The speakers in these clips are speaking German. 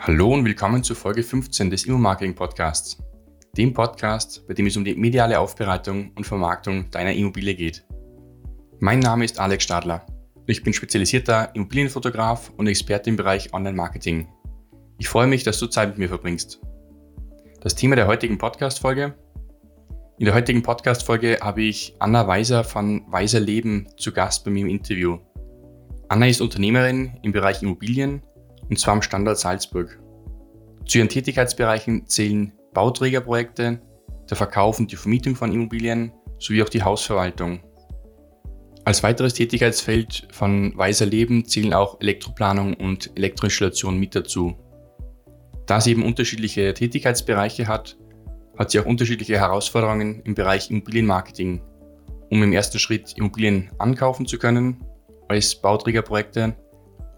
Hallo und willkommen zur Folge 15 des Immo-Marketing Podcasts, dem Podcast, bei dem es um die mediale Aufbereitung und Vermarktung deiner Immobilie geht. Mein Name ist Alex Stadler ich bin spezialisierter Immobilienfotograf und Experte im Bereich Online-Marketing. Ich freue mich, dass du Zeit mit mir verbringst. Das Thema der heutigen Podcast-Folge? In der heutigen Podcast-Folge habe ich Anna Weiser von Weiser Leben zu Gast bei mir im Interview. Anna ist Unternehmerin im Bereich Immobilien und zwar am Standort Salzburg. Zu ihren Tätigkeitsbereichen zählen Bauträgerprojekte, der Verkauf und die Vermietung von Immobilien sowie auch die Hausverwaltung. Als weiteres Tätigkeitsfeld von Weiser Leben zählen auch Elektroplanung und Elektroinstallation mit dazu. Da sie eben unterschiedliche Tätigkeitsbereiche hat, hat sie auch unterschiedliche Herausforderungen im Bereich Immobilienmarketing, um im ersten Schritt Immobilien ankaufen zu können als Bauträgerprojekte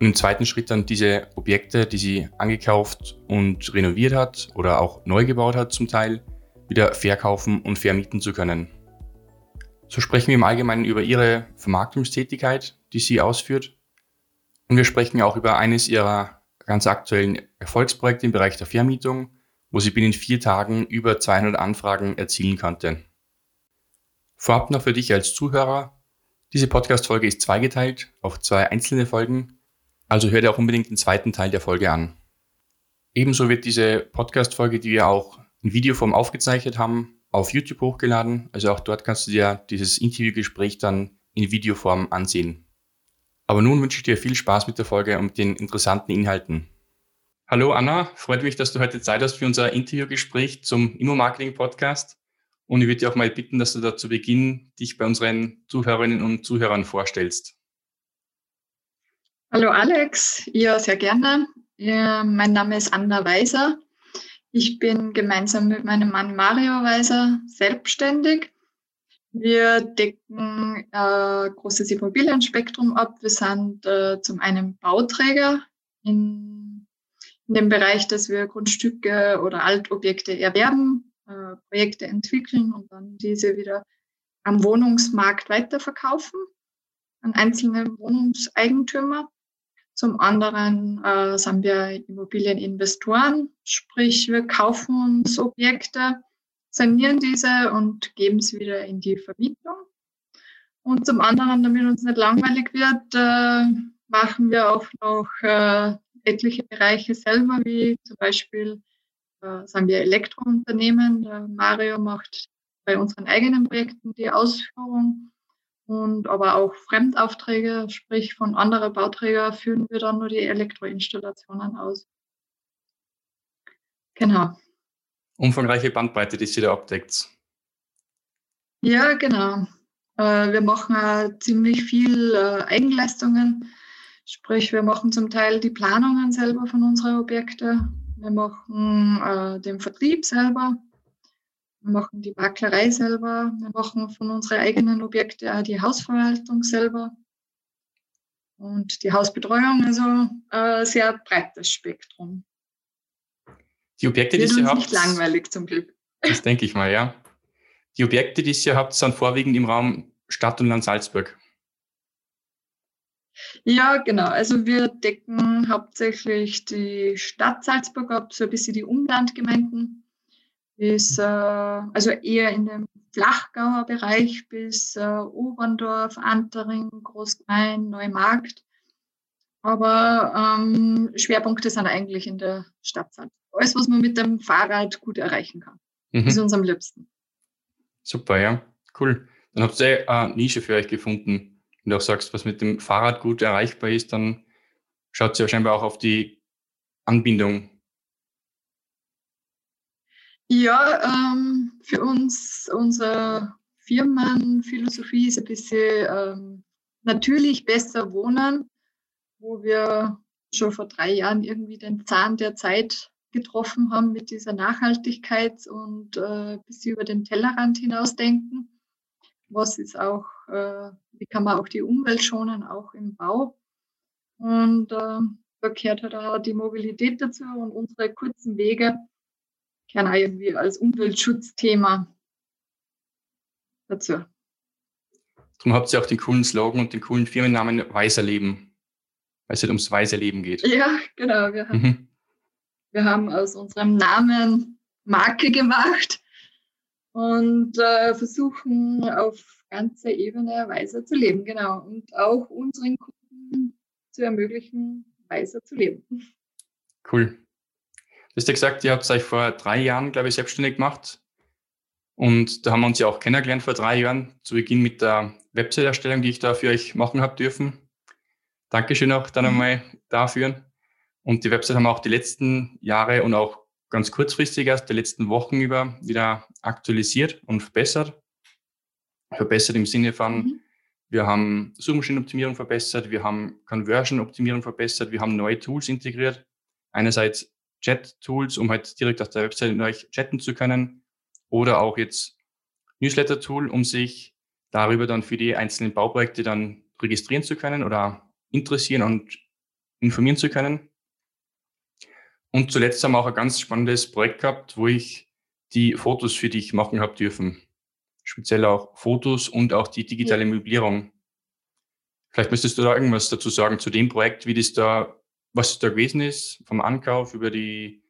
und im zweiten Schritt dann diese Objekte, die sie angekauft und renoviert hat oder auch neu gebaut hat zum Teil, wieder verkaufen und vermieten zu können. So sprechen wir im Allgemeinen über ihre Vermarktungstätigkeit, die sie ausführt. Und wir sprechen auch über eines ihrer ganz aktuellen Erfolgsprojekte im Bereich der Vermietung, wo sie binnen vier Tagen über 200 Anfragen erzielen konnte. Vorab noch für dich als Zuhörer. Diese Podcast-Folge ist zweigeteilt auf zwei einzelne Folgen also hör dir auch unbedingt den zweiten Teil der Folge an. Ebenso wird diese Podcast-Folge, die wir auch in Videoform aufgezeichnet haben, auf YouTube hochgeladen. Also auch dort kannst du dir dieses Interviewgespräch dann in Videoform ansehen. Aber nun wünsche ich dir viel Spaß mit der Folge und mit den interessanten Inhalten. Hallo Anna, freut mich, dass du heute Zeit hast für unser Interviewgespräch zum Immo-Marketing-Podcast. Und ich würde dir auch mal bitten, dass du da zu Beginn dich bei unseren Zuhörerinnen und Zuhörern vorstellst. Hallo Alex, ja, sehr gerne. Ja, mein Name ist Anna Weiser. Ich bin gemeinsam mit meinem Mann Mario Weiser selbstständig. Wir decken äh, großes Immobilienspektrum ab. Wir sind äh, zum einen Bauträger in, in, dem Bereich, dass wir Grundstücke oder Altobjekte erwerben, äh, Projekte entwickeln und dann diese wieder am Wohnungsmarkt weiterverkaufen an einzelne Wohnungseigentümer. Zum anderen äh, sind wir Immobilieninvestoren, sprich wir kaufen uns Objekte, sanieren diese und geben sie wieder in die Vermietung. Und zum anderen, damit uns nicht langweilig wird, äh, machen wir auch noch äh, etliche Bereiche selber, wie zum Beispiel äh, sind wir Elektrounternehmen. Der Mario macht bei unseren eigenen Projekten die Ausführung und aber auch Fremdaufträge, sprich von anderen Bauträgern, führen wir dann nur die Elektroinstallationen aus. Genau. Umfangreiche Bandbreite, die Sie da abdeckt. Ja, genau. Äh, wir machen ziemlich viel äh, Eigenleistungen. Sprich, wir machen zum Teil die Planungen selber von unseren Objekten. Wir machen äh, den Vertrieb selber. Wir machen die Maklerei selber. Wir machen von unseren eigenen Objekten auch die Hausverwaltung selber und die Hausbetreuung. Also ein äh, sehr breites Spektrum. Die Objekte, die ihr habt. nicht langweilig zum Glück. Das denke ich mal, ja. Die Objekte, die ihr habt, sind vorwiegend im Raum Stadt und Land Salzburg. Ja, genau. Also wir decken hauptsächlich die Stadt Salzburg ab, so ein bisschen die Umlandgemeinden bis, äh, also eher in dem Flachgauer Bereich bis äh, Oberndorf, Antering, Großgemein, Neumarkt. Aber ähm, Schwerpunkte sind eigentlich in der Stadt. Alles, was man mit dem Fahrrad gut erreichen kann. Mhm. Ist uns am liebsten. Super, ja. Cool. Dann habt ihr eine Nische für euch gefunden. Wenn du auch sagst, was mit dem Fahrrad gut erreichbar ist, dann schaut ihr scheinbar auch auf die Anbindung ja, ähm, für uns, unsere Firmenphilosophie ist ein bisschen ähm, natürlich besser wohnen, wo wir schon vor drei Jahren irgendwie den Zahn der Zeit getroffen haben mit dieser Nachhaltigkeit und äh, bisschen über den Tellerrand hinausdenken. Was ist auch, äh, wie kann man auch die Umwelt schonen, auch im Bau. Und äh, da gehört halt auch die Mobilität dazu und unsere kurzen Wege auch irgendwie als Umweltschutzthema dazu. Darum habt ihr auch den coolen Slogan und den coolen Firmennamen Weiser Leben, weil es halt ums weise Leben geht. Ja, genau. Wir haben, mhm. Wir haben aus unserem Namen Marke gemacht und äh, versuchen auf ganzer Ebene weiser zu leben, genau. Und auch unseren Kunden zu ermöglichen, weiser zu leben. Cool. Du hast ja gesagt, ihr habt euch vor drei Jahren, glaube ich, selbstständig gemacht. Und da haben wir uns ja auch kennengelernt vor drei Jahren, zu Beginn mit der Website-Erstellung, die ich da für euch machen habe dürfen. Dankeschön auch dann mhm. einmal dafür. Und die Website haben wir auch die letzten Jahre und auch ganz kurzfristig erst die letzten Wochen über wieder aktualisiert und verbessert. Verbessert im Sinne von, mhm. wir haben Suchmaschinenoptimierung verbessert, wir haben Conversion-Optimierung verbessert, wir haben neue Tools integriert. Einerseits Chat-Tools, um halt direkt auf der Website mit euch chatten zu können oder auch jetzt Newsletter-Tool, um sich darüber dann für die einzelnen Bauprojekte dann registrieren zu können oder interessieren und informieren zu können. Und zuletzt haben wir auch ein ganz spannendes Projekt gehabt, wo ich die Fotos für dich machen habe dürfen. Speziell auch Fotos und auch die digitale Möblierung. Vielleicht müsstest du da irgendwas dazu sagen zu dem Projekt, wie das da, was da gewesen ist, vom Ankauf über die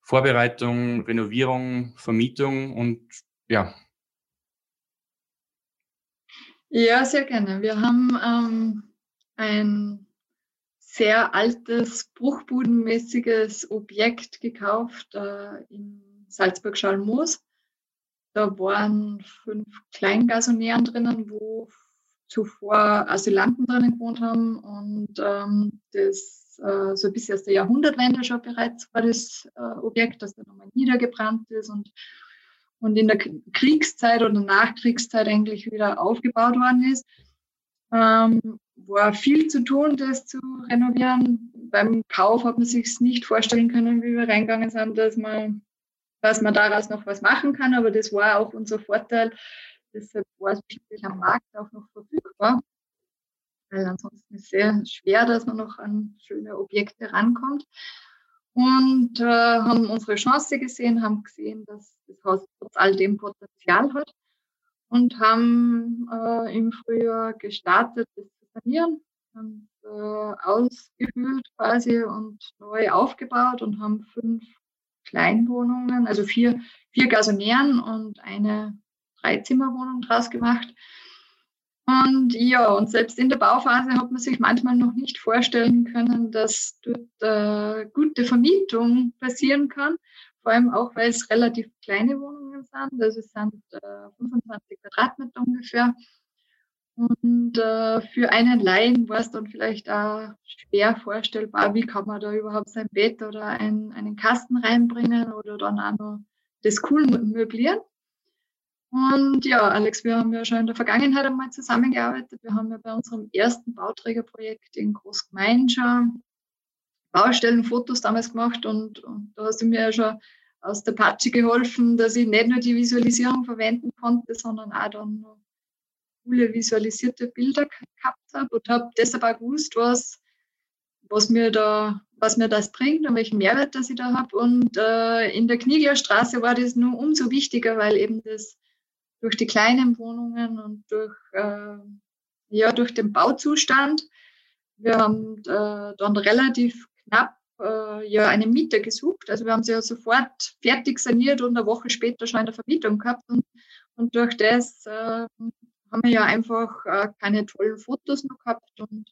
Vorbereitung, Renovierung, Vermietung und ja. Ja, sehr gerne. Wir haben ähm, ein sehr altes, bruchbudenmäßiges Objekt gekauft äh, in Salzburg-Schalmoos. Da waren fünf Kleingasonären drinnen, wo zuvor Asylanten drinnen gewohnt haben und ähm, das äh, so bis aus der Jahrhundertwende schon bereits war das äh, Objekt, das dann nochmal niedergebrannt ist und, und in der Kriegszeit oder Nachkriegszeit eigentlich wieder aufgebaut worden ist. Ähm, war viel zu tun, das zu renovieren. Beim Kauf hat man sich nicht vorstellen können, wie wir reingegangen sind, dass man, dass man daraus noch was machen kann. Aber das war auch unser Vorteil. Deshalb war es am Markt auch noch verfügbar weil ansonsten ist es sehr schwer, dass man noch an schöne Objekte rankommt. Und äh, haben unsere Chance gesehen, haben gesehen, dass das Haus trotz all dem Potenzial hat und haben äh, im Frühjahr gestartet, das zu sanieren, haben äh, ausgehöhlt quasi und neu aufgebaut und haben fünf Kleinwohnungen, also vier, vier Gasonären und eine Dreizimmerwohnung draus gemacht und ja, und selbst in der Bauphase hat man sich manchmal noch nicht vorstellen können, dass dort äh, gute Vermietung passieren kann. Vor allem auch, weil es relativ kleine Wohnungen sind. Also es sind äh, 25 Quadratmeter ungefähr. Und äh, für einen Laien war es dann vielleicht auch schwer vorstellbar, wie kann man da überhaupt sein Bett oder ein, einen Kasten reinbringen oder dann auch noch das cool möblieren. Und ja, Alex, wir haben ja schon in der Vergangenheit einmal zusammengearbeitet. Wir haben ja bei unserem ersten Bauträgerprojekt in Großgemein schon Baustellenfotos damals gemacht und, und da hast du mir ja schon aus der Patsche geholfen, dass ich nicht nur die Visualisierung verwenden konnte, sondern auch dann coole visualisierte Bilder gehabt habe und habe deshalb auch gewusst, was, was, mir da, was mir das bringt und welchen Mehrwert das ich da habe. Und äh, in der Knieglerstraße war das nur umso wichtiger, weil eben das durch die kleinen Wohnungen und durch, äh, ja, durch den Bauzustand. Wir haben äh, dann relativ knapp äh, ja, eine Miete gesucht. Also wir haben sie ja sofort fertig saniert und eine Woche später schon in der Vermietung gehabt. Und, und durch das äh, haben wir ja einfach äh, keine tollen Fotos noch gehabt. Und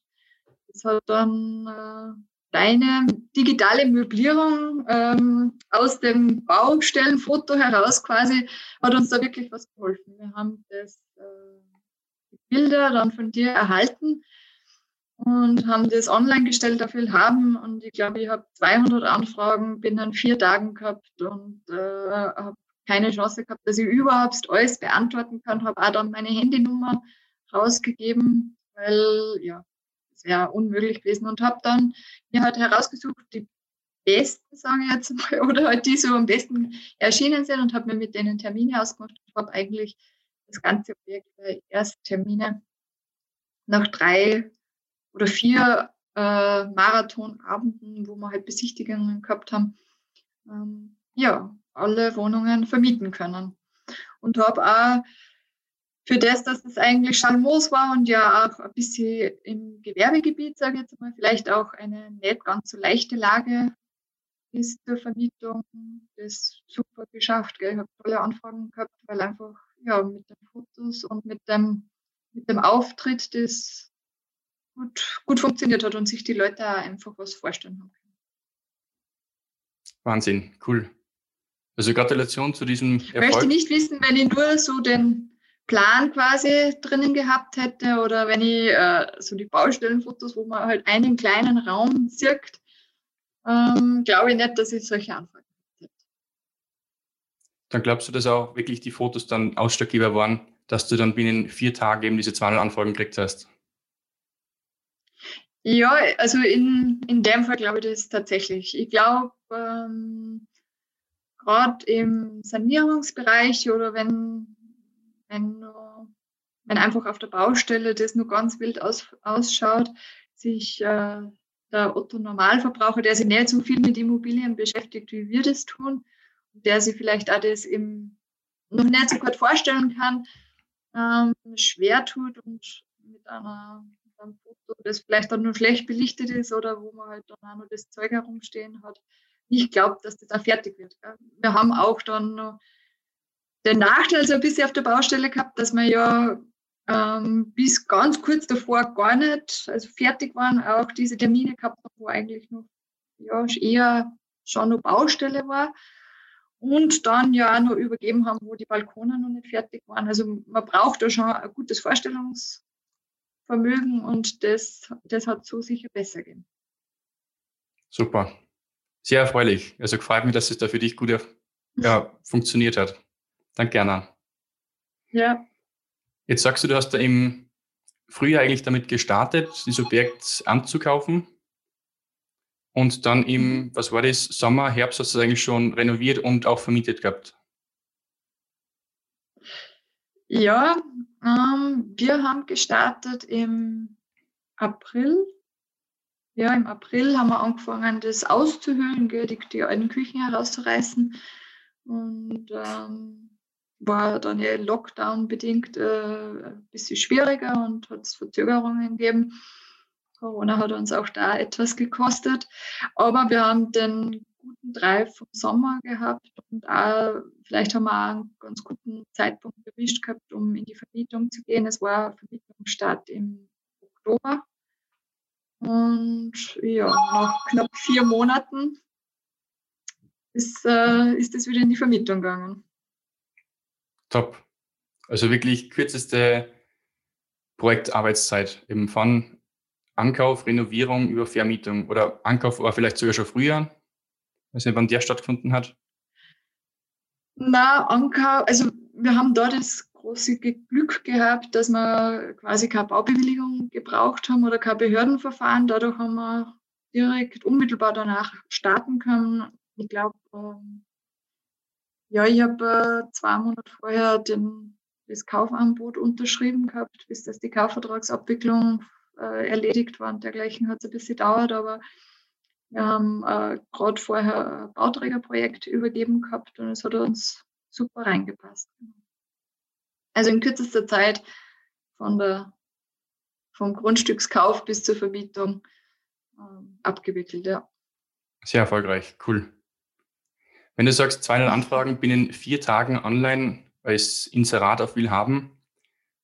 das hat dann äh, deine digitale Möblierung ähm, aus dem Baustellenfoto heraus quasi hat uns da wirklich was geholfen. Wir haben das, äh, die Bilder dann von dir erhalten und haben das online gestellt auf haben und ich glaube, ich habe 200 Anfragen binnen vier Tagen gehabt und äh, habe keine Chance gehabt, dass ich überhaupt alles beantworten kann, habe auch dann meine Handynummer rausgegeben, weil ja, wäre unmöglich gewesen und habe dann mir halt herausgesucht, die besten, sage ich jetzt mal, oder halt die so am besten erschienen sind und habe mir mit denen Termine ausgemacht und habe eigentlich das ganze Projekt bei Ersttermine nach drei oder vier äh, Marathonabenden, wo wir halt Besichtigungen gehabt haben, ähm, ja, alle Wohnungen vermieten können. Und habe auch für das, dass es eigentlich Schalmoos war und ja auch ein bisschen im Gewerbegebiet, sage ich jetzt mal, vielleicht auch eine nicht ganz so leichte Lage bis zur Vermietung das super geschafft. Gell? Ich habe tolle Anfragen gehabt, weil einfach ja, mit den Fotos und mit dem, mit dem Auftritt das gut, gut funktioniert hat und sich die Leute auch einfach was vorstellen haben können. Wahnsinn, cool. Also Gratulation zu diesem Erfolg. Ich möchte nicht wissen, wenn ich nur so den Plan quasi drinnen gehabt hätte oder wenn ich äh, so die Baustellenfotos, wo man halt einen kleinen Raum zirkt, ähm, glaube ich nicht, dass ich solche Anfragen hätte. Dann glaubst du, dass auch wirklich die Fotos dann Ausschlaggeber waren, dass du dann binnen vier Tagen eben diese 200 Anfragen gekriegt hast? Ja, also in, in dem Fall glaube ich das tatsächlich. Ich glaube, ähm, gerade im Sanierungsbereich oder wenn, wenn, wenn einfach auf der Baustelle das nur ganz wild aus, ausschaut, sich äh, der Otto Normalverbraucher, der sich nicht so viel mit Immobilien beschäftigt, wie wir das tun, der sich vielleicht auch das im, noch nicht so gut vorstellen kann, ähm, schwer tut und mit einer mit einem Foto, das vielleicht dann nur schlecht belichtet ist oder wo man halt dann auch noch das Zeug herumstehen hat, nicht glaubt, dass das auch fertig wird. Gell? Wir haben auch dann noch den Nachteil so ein bisschen auf der Baustelle gehabt, dass wir ja ähm, bis ganz kurz davor gar nicht, also fertig waren, auch diese Termine gehabt haben, wo eigentlich noch ja, eher schon noch Baustelle war. Und dann ja auch noch übergeben haben, wo die Balkone noch nicht fertig waren. Also man braucht da schon ein gutes Vorstellungsvermögen und das, das hat so sicher besser gehen. Super. Sehr erfreulich. Also freut mich, dass es da für dich gut ja, funktioniert hat. Danke, Anna. Ja, Jetzt sagst du, du hast da im Frühjahr eigentlich damit gestartet, dieses Objekt anzukaufen. Und dann im, mhm. was war das, Sommer, Herbst hast du es eigentlich schon renoviert und auch vermietet gehabt? Ja, ähm, wir haben gestartet im April. Ja, im April haben wir angefangen, das auszuhöhlen, die, die alten Küchen herauszureißen. Und ähm, war dann ja Lockdown bedingt äh, ein bisschen schwieriger und hat es Verzögerungen gegeben. Corona hat uns auch da etwas gekostet. Aber wir haben den guten Drive vom Sommer gehabt und auch, vielleicht haben wir auch einen ganz guten Zeitpunkt erwischt gehabt, um in die Vermietung zu gehen. Es war Vermietungsstart im Oktober. Und ja, nach knapp vier Monaten ist, äh, ist es wieder in die Vermietung gegangen. Top. Also wirklich kürzeste Projektarbeitszeit, eben von Ankauf, Renovierung über Vermietung oder Ankauf war vielleicht sogar schon früher. Weiß wann der stattgefunden hat. Na, Ankauf, also wir haben da das große Glück gehabt, dass wir quasi keine Baubewilligung gebraucht haben oder kein Behördenverfahren. Dadurch haben wir direkt unmittelbar danach starten können. Ich glaube, ähm, ja, ich habe äh, zwei Monate vorher den, das Kaufangebot unterschrieben gehabt, bis das die Kaufvertragsabwicklung äh, erledigt war und dergleichen hat es ein bisschen gedauert, aber wir haben äh, gerade vorher ein Bauträgerprojekt übergeben gehabt und es hat uns super reingepasst. Also in kürzester Zeit von der, vom Grundstückskauf bis zur Vermietung ähm, abgewickelt, ja. Sehr erfolgreich, cool. Wenn du sagst, 200 Anfragen binnen vier Tagen online als Inserat auf Willhaben,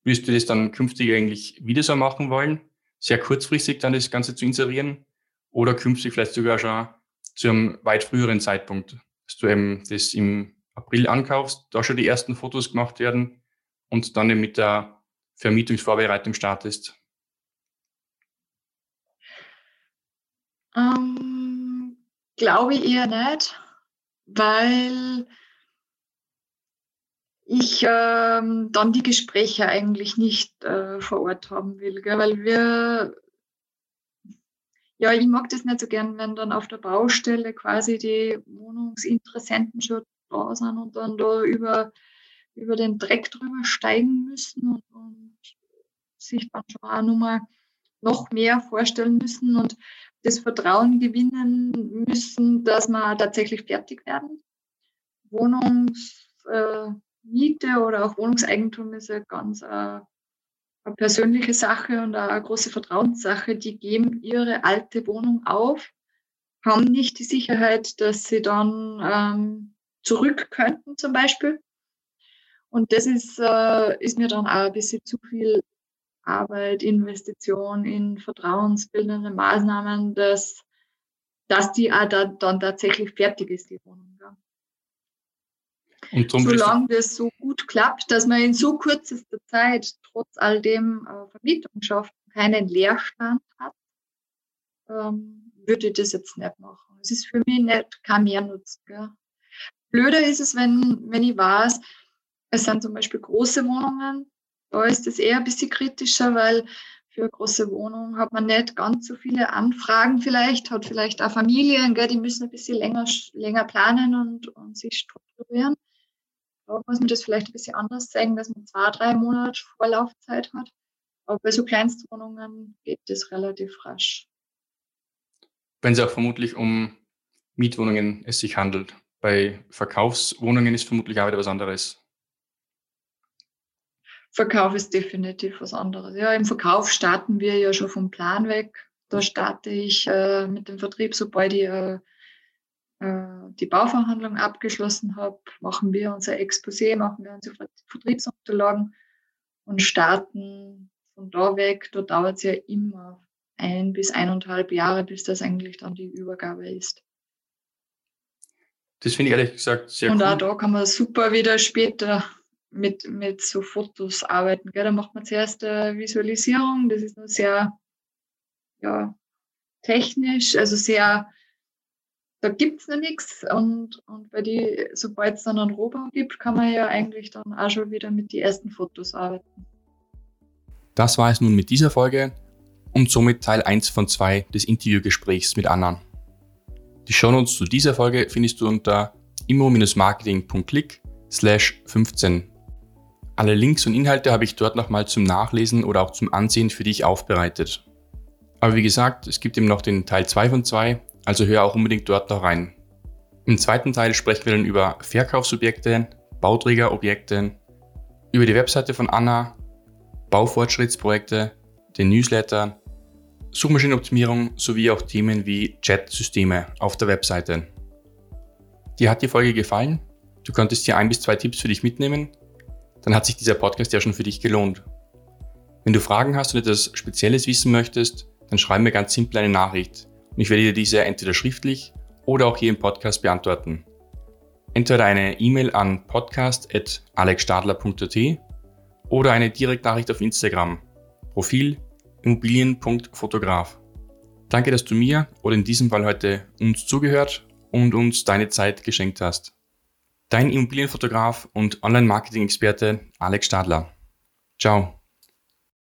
würdest du das dann künftig eigentlich wieder so machen wollen? Sehr kurzfristig dann das Ganze zu inserieren oder künftig vielleicht sogar schon zu einem weit früheren Zeitpunkt, dass du eben das im April ankaufst, da schon die ersten Fotos gemacht werden und dann eben mit der Vermietungsvorbereitung startest? Ähm, glaube ich eher nicht weil ich ähm, dann die Gespräche eigentlich nicht äh, vor Ort haben will, gell? weil wir, ja, ich mag das nicht so gern, wenn dann auf der Baustelle quasi die Wohnungsinteressenten schon da sind und dann da über, über den Dreck drüber steigen müssen und, und sich dann schon auch nochmal noch mehr vorstellen müssen. Und das Vertrauen gewinnen müssen, dass wir tatsächlich fertig werden. Wohnungsmiete äh, oder auch Wohnungseigentum ist ja ganz äh, eine persönliche Sache und eine große Vertrauenssache. Die geben ihre alte Wohnung auf, haben nicht die Sicherheit, dass sie dann ähm, zurück könnten zum Beispiel. Und das ist, äh, ist mir dann auch ein bisschen zu viel Arbeit, Investition in vertrauensbildende Maßnahmen, dass, dass die auch da, dann tatsächlich fertig ist, die Wohnung. Ja. Und Solange das so gut klappt, dass man in so kürzester Zeit trotz all dem äh, Vermietung schafft, keinen Leerstand hat, ähm, würde ich das jetzt nicht machen. Es ist für mich nicht kein Mehrnutzen. Gell. Blöder ist es, wenn, wenn ich weiß, es sind zum Beispiel große Wohnungen. Da ist es eher ein bisschen kritischer, weil für eine große Wohnung hat man nicht ganz so viele Anfragen vielleicht, hat vielleicht auch Familien, gell, die müssen ein bisschen länger, länger planen und, und sich strukturieren. Da muss man das vielleicht ein bisschen anders zeigen, dass man zwei, drei Monate Vorlaufzeit hat. Aber bei so Kleinstwohnungen geht das relativ rasch. Wenn es auch vermutlich um Mietwohnungen es sich handelt. Bei Verkaufswohnungen ist vermutlich auch wieder was anderes. Verkauf ist definitiv was anderes. Ja, im Verkauf starten wir ja schon vom Plan weg. Da starte ich äh, mit dem Vertrieb, sobald ich äh, äh die Bauverhandlung abgeschlossen habe, machen wir unser Exposé, machen wir unsere Vertriebsunterlagen und starten von da weg. Da dauert es ja immer ein bis eineinhalb Jahre, bis das eigentlich dann die Übergabe ist. Das finde ich ehrlich gesagt sehr Und cool. auch da kann man super wieder später mit, mit so Fotos arbeiten. Gell? Da macht man zuerst eine Visualisierung, das ist nur sehr ja, technisch, also sehr, da gibt es noch nichts. Und, und bei die, sobald es dann einen Rohbau gibt, kann man ja eigentlich dann auch schon wieder mit den ersten Fotos arbeiten. Das war es nun mit dieser Folge und somit Teil 1 von 2 des Interviewgesprächs mit Anna. Die Shownotes zu dieser Folge findest du unter immo-marketing.click slash 15. Alle Links und Inhalte habe ich dort nochmal zum Nachlesen oder auch zum Ansehen für dich aufbereitet. Aber wie gesagt, es gibt eben noch den Teil 2 von 2, also hör auch unbedingt dort noch rein. Im zweiten Teil sprechen wir dann über Verkaufsobjekte, Bauträgerobjekte, über die Webseite von Anna, Baufortschrittsprojekte, den Newsletter Suchmaschinenoptimierung sowie auch Themen wie Chat-Systeme auf der Webseite. Dir hat die Folge gefallen? Du konntest hier ein bis zwei Tipps für dich mitnehmen? Dann hat sich dieser Podcast ja schon für dich gelohnt. Wenn du Fragen hast und etwas Spezielles wissen möchtest, dann schreib mir ganz simpel eine Nachricht und ich werde dir diese entweder schriftlich oder auch hier im Podcast beantworten. Entweder eine E-Mail an podcast.alexstadler.at oder eine Direktnachricht auf Instagram. Profil immobilien.fotograf. Danke, dass du mir oder in diesem Fall heute uns zugehört und uns deine Zeit geschenkt hast. Dein Immobilienfotograf und Online-Marketing-Experte Alex Stadler. Ciao.